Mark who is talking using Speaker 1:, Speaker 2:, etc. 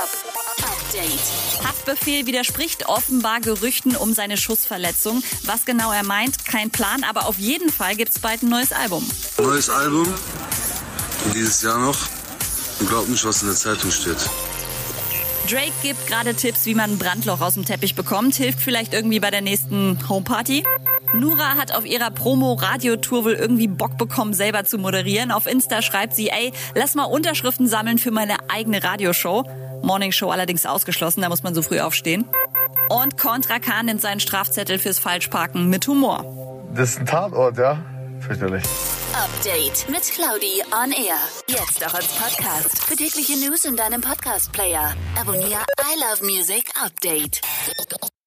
Speaker 1: Update.
Speaker 2: Haftbefehl widerspricht offenbar Gerüchten um seine Schussverletzung. Was genau er meint, kein Plan, aber auf jeden Fall gibt's bald ein neues Album.
Speaker 3: Neues Album, dieses Jahr noch. Und glaubt nicht, was in der Zeitung steht.
Speaker 2: Drake gibt gerade Tipps, wie man ein Brandloch aus dem Teppich bekommt. Hilft vielleicht irgendwie bei der nächsten Homeparty. Nura hat auf ihrer Promo-Radiotour wohl irgendwie Bock bekommen, selber zu moderieren. Auf Insta schreibt sie, ey, lass mal Unterschriften sammeln für meine eigene Radioshow. Morning Show allerdings ausgeschlossen, da muss man so früh aufstehen. Und Contra Khan nimmt seinen Strafzettel fürs Falschparken mit Humor.
Speaker 4: Das ist ein Tatort, ja? Fürchterlich.
Speaker 1: Update mit Claudi on Air. Jetzt auch als Podcast. Für tägliche News in deinem Podcast-Player. Abonniere I Love Music Update.